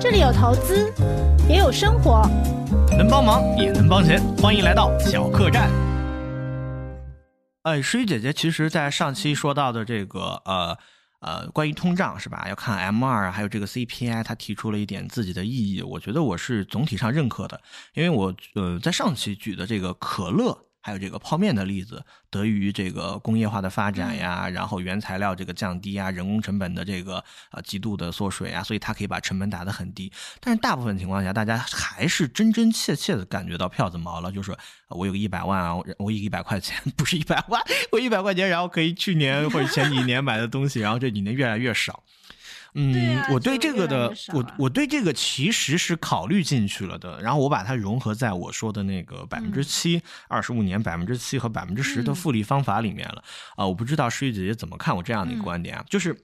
这里有投资，也有生活，能帮忙也能帮钱，欢迎来到小客栈。哎，诗雨姐姐，其实，在上期说到的这个呃呃，关于通胀是吧？要看 M 二，还有这个 CPI，她提出了一点自己的意义，我觉得我是总体上认可的，因为我呃在上期举的这个可乐。还有这个泡面的例子，得益于这个工业化的发展呀，然后原材料这个降低啊，人工成本的这个呃极度的缩水啊，所以它可以把成本打得很低。但是大部分情况下，大家还是真真切切的感觉到票子毛了，就是我有个一百万啊，我有一百块钱，不是一百万，我一百块钱，然后可以去年或者前几年买的东西，然后这几年越来越少。嗯，我对这个的，我我对这个其实是考虑进去了的，然后我把它融合在我说的那个百分之七二十五年百分之七和百分之十的复利方法里面了。啊，我不知道诗雨姐姐怎么看我这样的一个观点啊，就是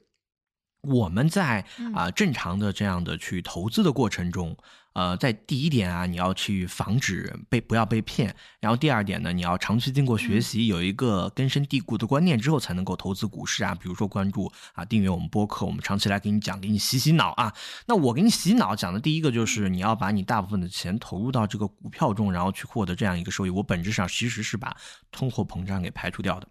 我们在啊正常的这样的去投资的过程中。呃，在第一点啊，你要去防止被不要被骗，然后第二点呢，你要长期经过学习，有一个根深蒂固的观念之后，才能够投资股市啊。比如说关注啊，订阅我们播客，我们长期来给你讲，给你洗洗脑啊。那我给你洗脑讲的第一个就是你要把你大部分的钱投入到这个股票中，然后去获得这样一个收益。我本质上其实是把通货膨胀给排除掉的。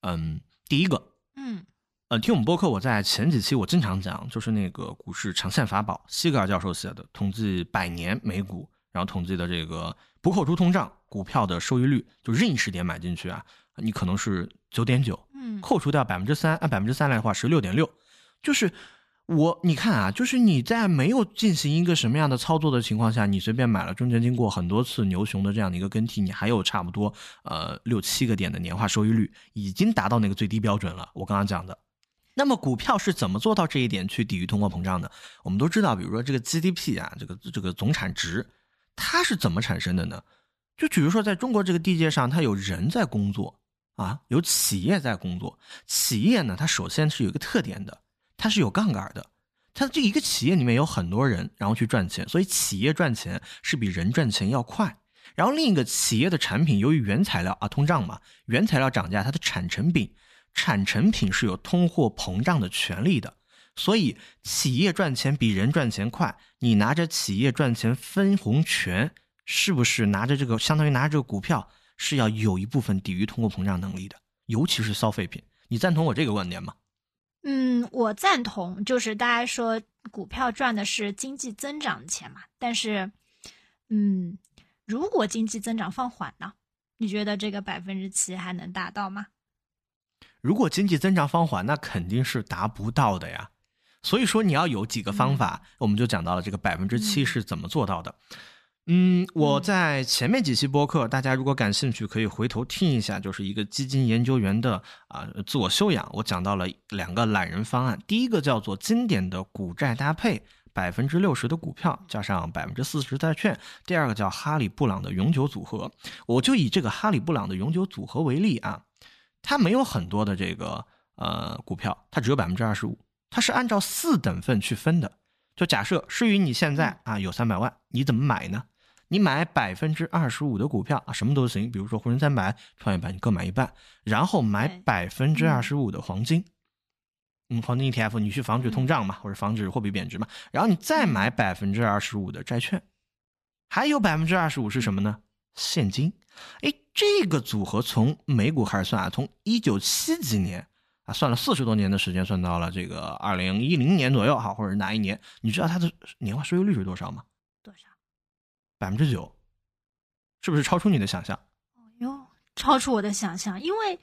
嗯，第一个，嗯。呃，听我们播客，我在前几期我经常讲，就是那个股市长线法宝，西格尔教授写的统计百年美股，然后统计的这个不扣除通胀股票的收益率，就任意时点买进去啊，你可能是九点九，嗯，扣除掉百分之三，按百分之三来的话是六点六，就是我你看啊，就是你在没有进行一个什么样的操作的情况下，你随便买了，中间经过很多次牛熊的这样的一个更替，你还有差不多呃六七个点的年化收益率，已经达到那个最低标准了。我刚刚讲的。那么股票是怎么做到这一点去抵御通货膨胀的？我们都知道，比如说这个 GDP 啊，这个这个总产值，它是怎么产生的呢？就比如说在中国这个地界上，它有人在工作啊，有企业在工作。企业呢，它首先是有一个特点的，它是有杠杆的。它这一个企业里面有很多人，然后去赚钱，所以企业赚钱是比人赚钱要快。然后另一个企业的产品，由于原材料啊通胀嘛，原材料涨价，它的产成品。产成品是有通货膨胀的权利的，所以企业赚钱比人赚钱快。你拿着企业赚钱分红权，是不是拿着这个相当于拿着这个股票，是要有一部分抵御通货膨胀能力的？尤其是消费品，你赞同我这个观点吗？嗯，我赞同。就是大家说股票赚的是经济增长的钱嘛，但是，嗯，如果经济增长放缓呢？你觉得这个百分之七还能达到吗？如果经济增长放缓，那肯定是达不到的呀。所以说你要有几个方法，我们就讲到了这个百分之七是怎么做到的。嗯，我在前面几期播客，大家如果感兴趣，可以回头听一下，就是一个基金研究员的啊自我修养。我讲到了两个懒人方案，第一个叫做经典的股债搭配，百分之六十的股票加上百分之四十债券；第二个叫哈里布朗的永久组合。我就以这个哈里布朗的永久组合为例啊。它没有很多的这个呃股票，它只有百分之二十五，它是按照四等份去分的。就假设诗雨你现在啊有三百万，你怎么买呢？你买百分之二十五的股票啊，什么都行，比如说沪深三百、创业板，你各买一半，然后买百分之二十五的黄金，嗯，黄金 ETF，你去防止通胀嘛，或者防止货币贬值嘛，然后你再买百分之二十五的债券，还有百分之二十五是什么呢？现金。哎，这个组合从美股开始算啊，从一九七几年啊，算了四十多年的时间，算到了这个二零一零年左右哈，或者是哪一年？你知道它的年化收益率是多少吗？多少？百分之九，是不是超出你的想象？哦哟，超出我的想象，因为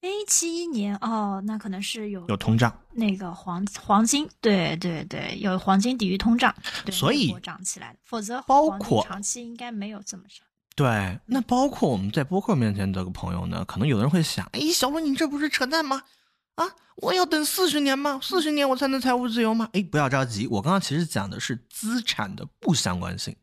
A 七一年哦，那可能是有有通胀，那个黄黄金，对对对，有黄金抵御通胀，所以涨起来的，否则包括长期应该没有这么涨。对，那包括我们在播客面前这个朋友呢，可能有的人会想，哎，小罗，你这不是扯淡吗？啊，我要等四十年吗？四十年我才能财务自由吗？哎，不要着急，我刚刚其实讲的是资产的不相关性。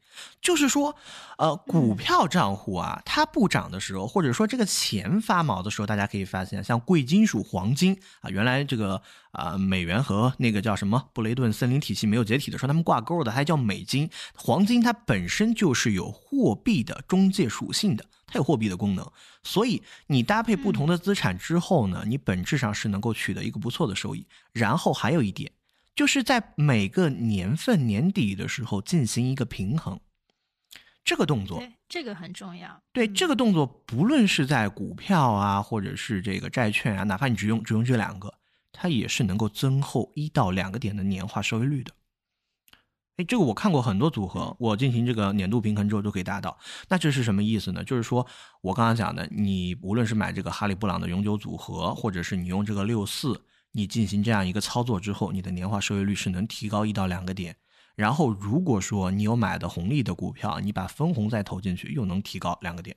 就是说，呃，股票账户啊，它不涨的时候，或者说这个钱发毛的时候，大家可以发现，像贵金属、黄金啊，原来这个啊，美元和那个叫什么布雷顿森林体系没有解体的时候，他们挂钩的还叫美金。黄金它本身就是有货币的中介属性的，它有货币的功能，所以你搭配不同的资产之后呢，你本质上是能够取得一个不错的收益。然后还有一点。就是在每个年份年底的时候进行一个平衡。这个动作，这个很重要。对嗯这个动作，不论是在股票啊，或者是这个债券啊，哪怕你只用只用这两个，它也是能够增厚一到两个点的年化收益率的。哎，这个我看过很多组合，我进行这个年度平衡之后都可以达到。那这是什么意思呢？就是说我刚刚讲的，你无论是买这个哈利布朗的永久组合，或者是你用这个六四，你进行这样一个操作之后，你的年化收益率是能提高一到两个点。然后如果说你有买的红利的股票，你把分红再投进去，又能提高两个点。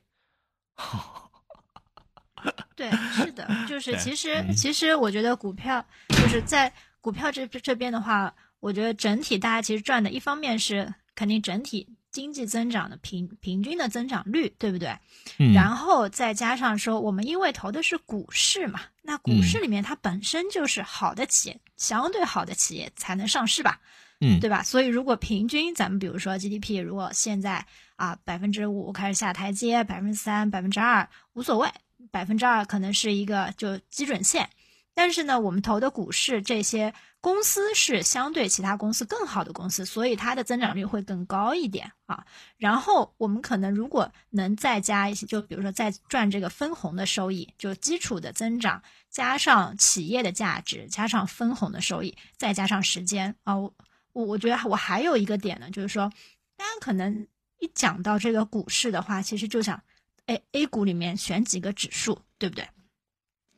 对，是的，就是其实嗯其实我觉得股票就是在股票这这边的话，我觉得整体大家其实赚的，一方面是肯定整体经济增长的平平均的增长率，对不对？嗯然后再加上说，我们因为投的是股市嘛，那股市嗯里面它本身就是好的企业，相对好的企业才能上市吧，嗯，对吧？所以如果平均咱们比如说 GDP，如果现在啊百分之五开始下台阶，百分之三、百分之二无所谓，百分之二可能是一个就基准线。但是呢，我们投的股市这些公司是相对其他公司更好的公司，所以它的增长率会更高一点啊。然后我们可能如果能再加一些，就比如说再赚这个分红的收益，就基础的增长加上企业的价值，加上分红的收益，再加上时间啊，我我我觉得我还有一个点呢，就是说，大家可能一讲到这个股市的话，其实就想，哎，A 股里面选几个指数，对不对？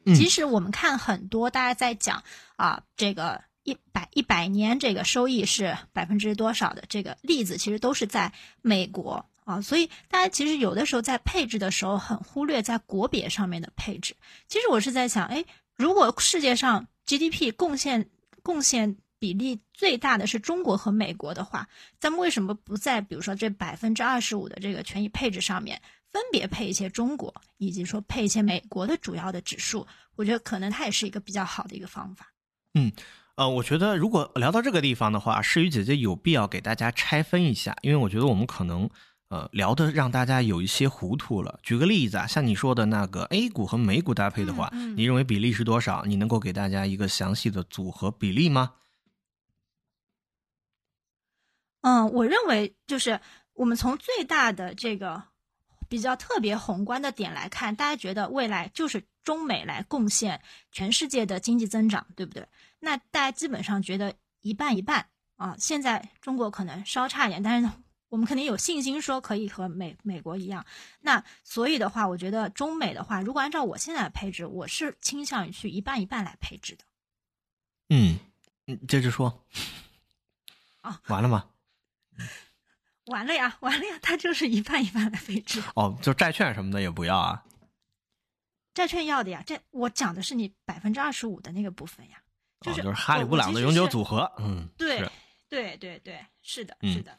嗯。其实我们看很多大家在讲啊，这个一百一百年这个收益是百分之多少的这个例子，其实都是在美国。啊，所以大家其实有的时候在配置的时候很忽略在国别上面的配置。其实我是在想，哎，如果世界上 GDP 贡献贡献比例最大的是中国和美国的话，咱们为什么不在比如说这百分之二十五的这个权益配置上面，分别配一些中国，以及说配一些美国的主要的指数？我觉得可能它也是一个比较好的一个方法。嗯呃，我觉得如果聊到这个地方的话，诗雨姐姐有必要给大家拆分一下，因为我觉得我们可能呃聊的让大家有一些糊涂了。举个例子啊，像你说的那个 A 股和美股搭配的话，嗯嗯你认为比例是多少？你能够给大家一个详细的组合比例吗？嗯，我认为就是我们从最大的这个比较特别宏观的点来看，大家觉得未来就是中美来贡献全世界的经济增长，对不对？那大家基本上觉得一半一半啊。现在中国可能稍差一点，但是呢，我们肯定有信心说可以和美美国一样。那所以的话，我觉得中美的话，如果按照我现在的配置，我是倾向于去一半一半来配置的。嗯，你，接着说。啊，完了吗？完了呀，完了呀，它就是一半一半来配置。哦，就债券什么的也不要啊。债券要的呀，这我讲的是你百分之二十五的那个部分呀，就是、哦、就是哈利布朗的永久组合，嗯，对是对对对，是的，嗯是的。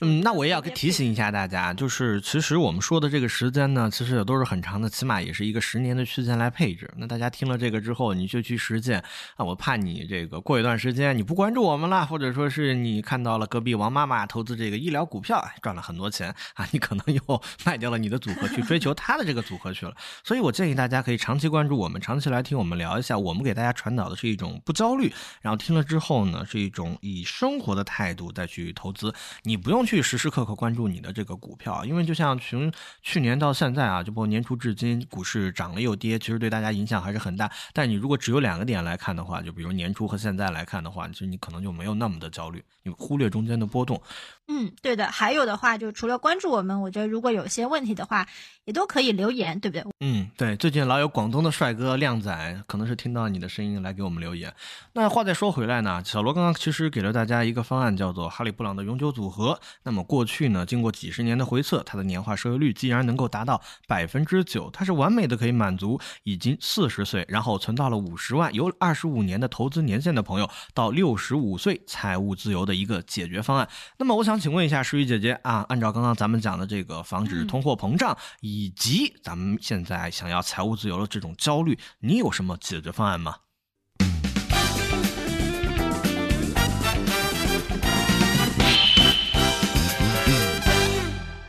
嗯，那我也要提醒一下大家，就是其实我们说的这个时间呢，其实也都是很长的，起码也是一个十年的区间来配置。那大家听了这个之后，你就去实践啊！我怕你这个过一段时间你不关注我们了，或者说是你看到了隔壁王妈妈投资这个医疗股票，哎赚了很多钱啊，你可能又 卖掉了你的组合去追求他的这个组合去了。所以我建议大家可以长期关注我们，长期来听我们聊一下。我们给大家传导的是一种不焦虑，然后听了之后呢，是一种以生活的态度再去投资。你不用去时时刻刻关注你的这个股票，因为就像从去年到现在啊，就包括年初至今，股市涨了又跌，其实对大家影响还是很大。但你如果只有两个点来看的话，就比如年初和现在来看的话，其实你可能就没有那么的焦虑，你忽略中间的波动。嗯，对的。还有的话，就除了关注我们，我觉得如果有些问题的话，也都可以留言，对不对？嗯，对，最近老有广东的帅哥靓仔，可能是听到你的声音来给我们留言。那话再说回来呢，小罗刚刚其实给了大家一个方案，叫做哈利布朗的永久组合。那么过去呢，经过几十年的回测，它的年化收益率竟然能够达到百分之九，它是完美的可以满足已经四十岁，然后存到了五十万，有二十五年的投资年限的朋友，到六十五岁财务自由的一个解决方案。那么我想请问一下诗雨姐姐啊，按照刚刚咱们讲的这个防止通货膨胀，以及咱们现在想要财务自由的这种焦虑，你有什么解决方案吗？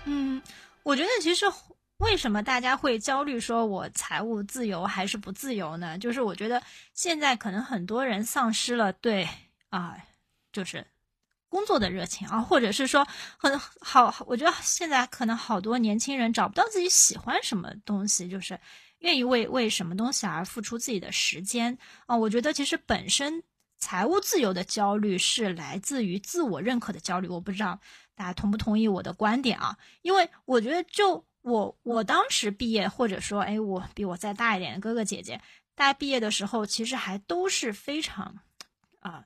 嗯，我觉得其实为什么大家会焦虑，说我财务自由还是不自由呢？就是我觉得现在可能很多人丧失了对啊、就是工作的热情啊，或者是说很好，我觉得现在可能好多年轻人找不到自己喜欢什么东西，就是愿意为为什么东西而付出自己的时间啊。我觉得其实本身财务自由的焦虑是来自于自我认可的焦虑，我不知道大家同不同意我的观点啊？因为我觉得就我我当时毕业，或者说哎，我比我再大一点的哥哥姐姐，大家毕业的时候其实还都是非常啊。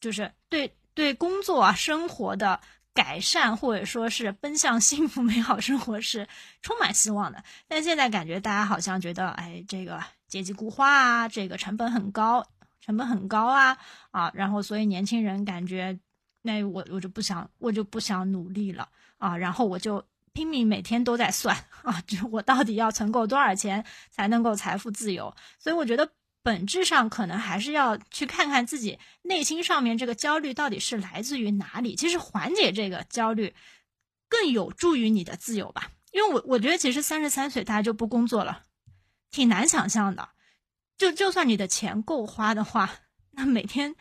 就是对对工作啊生活的改善，或者说是奔向幸福美好生活是充满希望的。但现在感觉大家好像觉得，哎，这个阶级固化啊，这个成本很高，成本很高啊啊，然后所以年轻人感觉，那我我就不想，我就不想努力了啊，然后我就拼命每天都在算啊，就我到底要存够多少钱才能够财富自由？所以我觉得。本质上可能还是要去看看自己内心上面这个焦虑到底是来自于哪里。其实缓解这个焦虑，更有助于你的自由吧。因为我我觉得其实三十三岁大家就不工作了，挺难想象的。就就算你的钱够花的话，那每天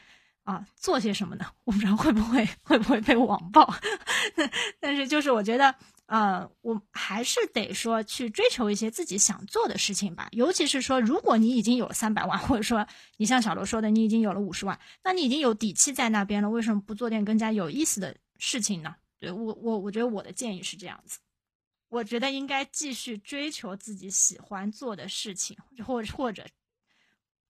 啊做些什么呢？我不知道会不会会不会被网暴。但是就是我觉得。呃，我还是得说去追求一些自己想做的事情吧。尤其是说，如果你已经有了三百万，或者说你像小罗说的，你已经有了五十万，那你已经有底气在那边了，为什么不做点更加有意思的事情呢？对我，我我觉得我的建议是这样子。我觉得应该继续追求自己喜欢做的事情，或或者，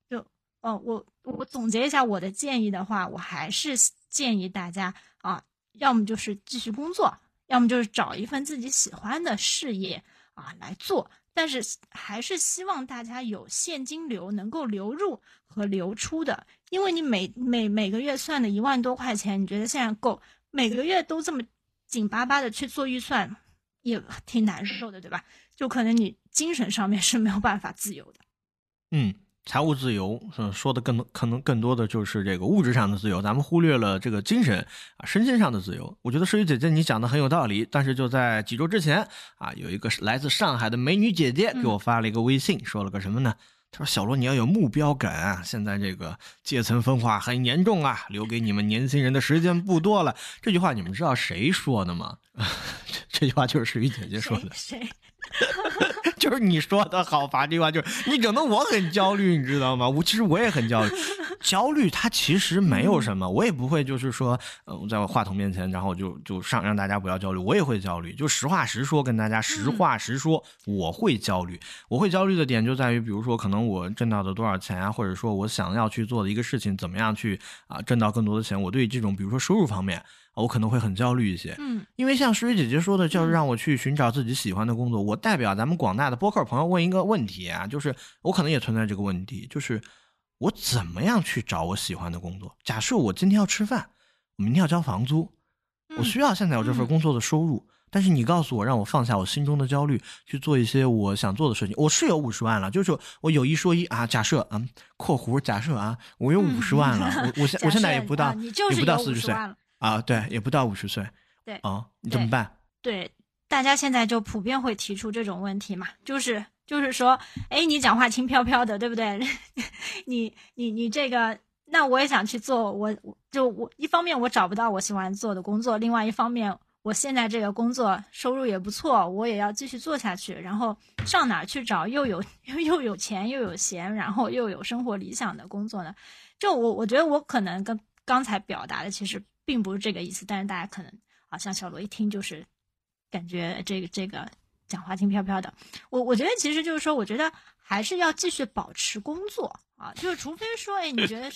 就，哦，我我总结一下我的建议的话，我还是建议大家啊，要么就是继续工作。要么就是找一份自己喜欢的事业啊来做，但是还是希望大家有现金流能够流入和流出的，因为你每每每个月算的一万多块钱，你觉得现在够？每个月都这么紧巴巴的去做预算，也挺难受的，对吧？就可能你精神上面是没有办法自由的。嗯。财务自由，嗯，说的更多，可能更多的就是这个物质上的自由，咱们忽略了这个精神啊、身心上的自由。我觉得诗雨姐姐你讲的很有道理，但是就在几周之前啊，有一个来自上海的美女姐姐给我发了一个微信，说了个什么呢？她说：“小罗，你要有目标感啊，现在这个阶层分化很严重啊，留给你们年轻人的时间不多了。”这句话你们知道谁说的吗？这这句话就是诗雨姐姐说的。谁？就是你说的好伐？这句话就是你整的我很焦虑，你知道吗？我其实我也很焦虑。焦虑它其实没有什么，我也不会就是说，呃，在我话筒面前，然后就就上让大家不要焦虑，我也会焦虑。就实话实说，跟大家实话实说，我会焦虑。我会焦虑的点就在于，比如说可能我挣到的多少钱啊，或者说我想要去做的一个事情，怎么样去啊挣到更多的钱？我对这种比如说收入方面。我可能会很焦虑一些，嗯，因为像诗雨姐姐说的，就是让我去寻找自己喜欢的工作。我代表咱们广大的播客朋友问一个问题啊，就是我可能也存在这个问题，就是我怎么样去找我喜欢的工作？假设我今天要吃饭，我明天要交房租，我需要现在有这份工作的收入，但是你告诉我让我放下我心中的焦虑，去做一些我想做的事情。我是有五十万了，就是我有一说一啊，假设啊，括弧假设啊，我有五十万了，我我现 我现在也不到，也不到四十岁。啊，对，也不到五十岁，对，啊，你怎么办？对，大家现在就普遍会提出这种问题嘛，就是就是说，哎，你讲话轻飘飘的，对不对？你你你这个，那我也想去做，我就我一方面我找不到我喜欢做的工作，另外一方面我现在这个工作收入也不错，我也要继续做下去，然后上哪去找又有 又有钱又有闲，然后又有生活理想的工作呢？就我我觉得我可能跟刚才表达的其实。并不是这个意思，但是大家可能啊，像小罗一听就是感觉这个这个讲话轻飘飘的。我我觉得其实就是说，我觉得还是要继续保持工作啊，就是除非说，哎，你觉得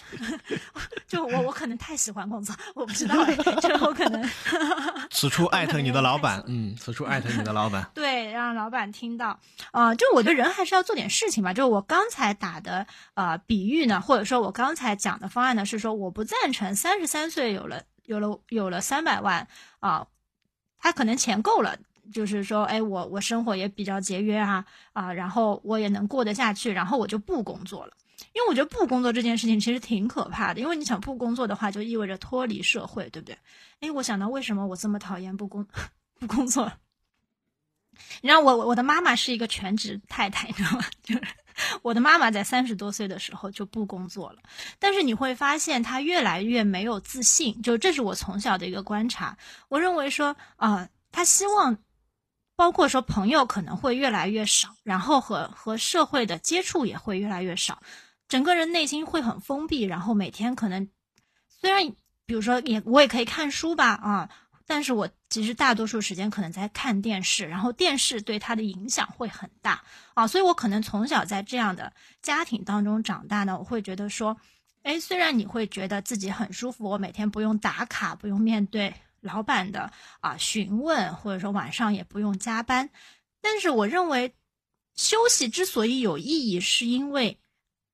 就我我可能太喜欢工作，我不知道，这我可能。此处艾特你的老板，嗯，此处艾特你的老板。对，让老板听到啊，就我觉得人还是要做点事情吧。就我刚才打的呃比喻呢，或者说我刚才讲的方案呢，是说我不赞成三十三岁有了。有了有了三百万啊，他可能钱够了，就是说，哎，我我生活也比较节约啊啊，然后我也能过得下去，然后我就不工作了。因为我觉得不工作这件事情其实挺可怕的，因为你想不工作的话，就意味着脱离社会，对不对？哎，我想到为什么我这么讨厌不工 不工作？你知道我我的妈妈是一个全职太太，你知道吗？就是我的妈妈在三十多岁的时候就不工作了，但是你会发现她越来越没有自信，就这是我从小的一个观察。我认为说啊，她希望，包括说朋友可能会越来越少，然后和和社会的接触也会越来越少，整个人内心会很封闭，然后每天可能虽然比如说也我也可以看书吧啊。但是我其实大多数时间可能在看电视，然后电视对他的影响会很大啊，所以我可能从小在这样的家庭当中长大呢，我会觉得说，哎，虽然你会觉得自己很舒服，我每天不用打卡，不用面对老板的啊询问，或者说晚上也不用加班，但是我认为休息之所以有意义，是因为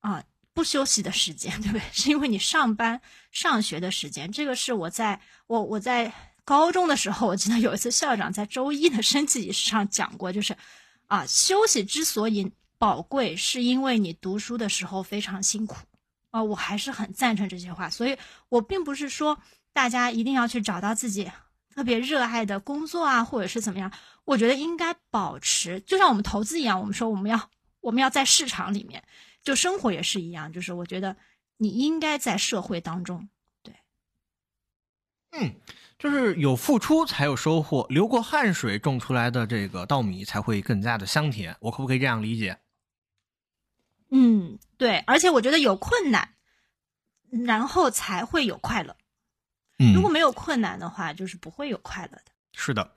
啊不休息的时间，对不对？是因为你上班上学的时间，这个是我在我我在。高中的时候，我记得有一次校长在周一的升旗仪式上讲过，就是，啊，休息之所以宝贵，是因为你读书的时候非常辛苦，啊，我还是很赞成这些话。所以我并不是说大家一定要去找到自己特别热爱的工作啊，或者是怎么样。我觉得应该保持，就像我们投资一样，我们说我们要我们要在市场里面，就生活也是一样，就是我觉得你应该在社会当中，对，嗯。就是有付出才有收获，流过汗水种出来的这个稻米才会更加的香甜。我可不可以这样理解？嗯，对。而且我觉得有困难，然后才会有快乐。嗯，如果没有困难的话，就是不会有快乐的。是的。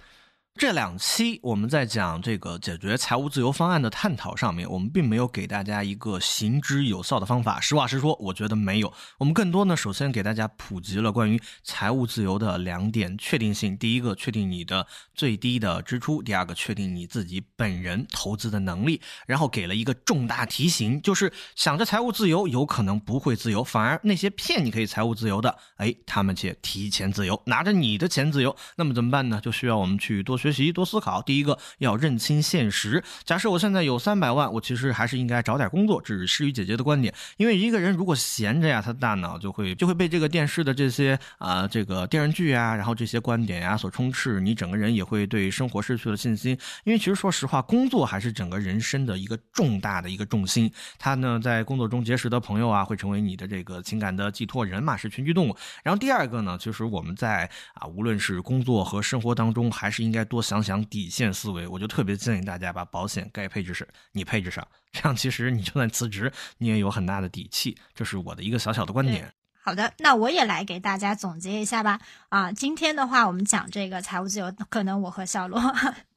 这两期我们在讲这个解决财务自由方案的探讨上面，我们并没有给大家一个行之有效的方法。实话实说，我觉得没有。我们更多呢，首先给大家普及了关于财务自由的两点确定性：第一个，确定你的最低的支出；第二个，确定你自己本人投资的能力。然后给了一个重大提醒，就是想着财务自由，有可能不会自由，反而那些骗你可以财务自由的，哎，他们却提前自由，拿着你的钱自由。那么怎么办呢？就需要我们去多。学习多思考，第一个要认清现实。假设我现在有三百万，我其实还是应该找点工作。这是诗雨姐姐的观点。因为一个人如果闲着呀，他的大脑就会就会被这个电视的这些啊这个电视剧啊，然后这些观点呀所充斥，你整个人也会对生活失去了信心。因为其实说实话，工作还是整个人生的一个重大的一个重心。他呢在工作中结识的朋友啊，会成为你的这个情感的寄托人嘛，是群居动物。然后第二个呢，其实我们在啊无论是工作和生活当中，还是应该。多想想底线思维，我就特别建议大家把保险该配置时你配置上，这样其实你就算辞职，你也有很大的底气。这是我的一个小小的观点。好的，那我也来给大家总结一下吧。啊，今天的话，我们讲这个财务自由，可能我和小罗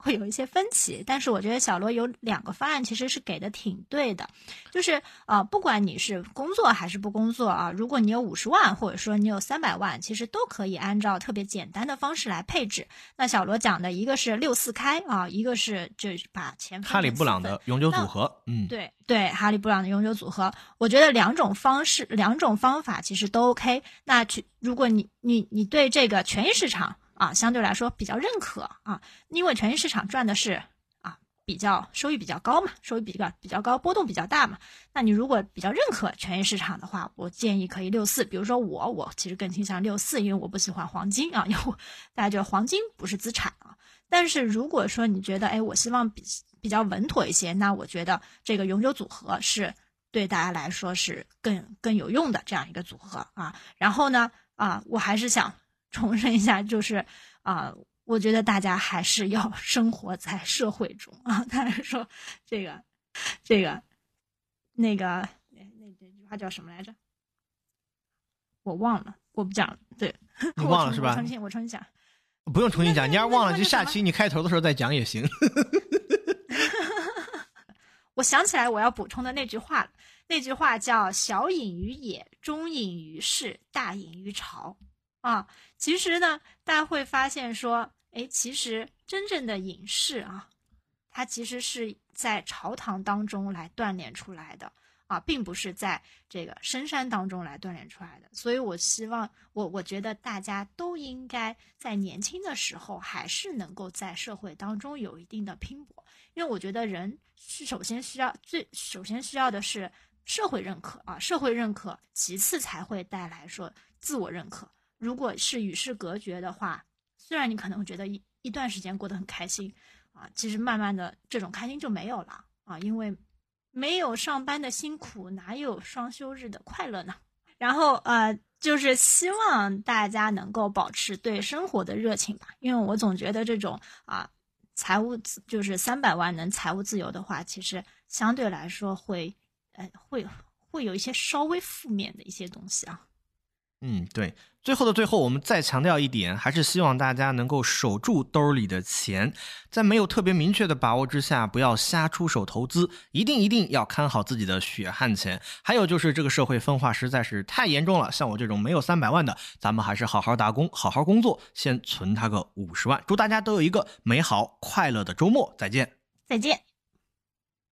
会有一些分歧，但是我觉得小罗有两个方案其实是给的挺对的。就是啊，不管你是工作还是不工作啊，如果你有五十万，或者说你有三百万，其实都可以按照特别简单的方式来配置。那小罗讲的一个是六四开啊，一个是就把钱哈里布朗的永久组合，嗯，对对，哈利布朗的永久组合，我觉得两种方式，两种方法其实。都 OK，那去，如果你你你对这个权益市场啊相对来说比较认可啊，因为权益市场赚的是啊比较收益比较高嘛，收益比较比较高，波动比较大嘛。那你如果比较认可权益市场的话，我建议可以六四。比如说我我其实更倾向六四，因为我不喜欢黄金啊，因为大家觉得黄金不是资产啊。但是如果说你觉得哎，我希望比比较稳妥一些，那我觉得这个永久组合是。对大家来说是更更有用的这样一个组合啊，然后呢啊，我还是想重申一下，就是啊，我觉得大家还是要生活在社会中啊。当然说这个这个那个那那那句话叫什么来着？我忘了，我不讲了。对，你忘了是吧？重新，我重新讲。不用重新讲，你要是忘了，就下期你开头的时候再讲也行。我想起来我要补充的那句话了，那句话叫“小隐于野，中隐于市，大隐于朝”。啊，其实呢，大家会发现说，哎，其实真正的隐士啊，他其实是在朝堂当中来锻炼出来的啊，并不是在这个深山当中来锻炼出来的。所以我希望，我我觉得大家都应该在年轻的时候，还是能够在社会当中有一定的拼搏。因为我觉得人是首先需要最首先需要的是社会认可啊，社会认可，其次才会带来说自我认可。如果是与世隔绝的话，虽然你可能会觉得一一段时间过得很开心啊，其实慢慢的这种开心就没有了啊，因为没有上班的辛苦，哪有双休日的快乐呢？然后呃，就是希望大家能够保持对生活的热情吧，因为我总觉得这种啊，财务自就是三百万能财务自由的话，其实相对来说会呃会会有一些稍微负面的一些东西啊。嗯，对。最后的最后，我们再强调一点，还是希望大家能够守住兜里的钱，在没有特别明确的把握之下，不要瞎出手投资，一定一定要看好自己的血汗钱。还有就是这个社会分化实在是太严重了，像我这种没有三百万的，咱们还是好好打工，好好工作，先存他个五十万。祝大家都有一个美好快乐的周末，再见，再见。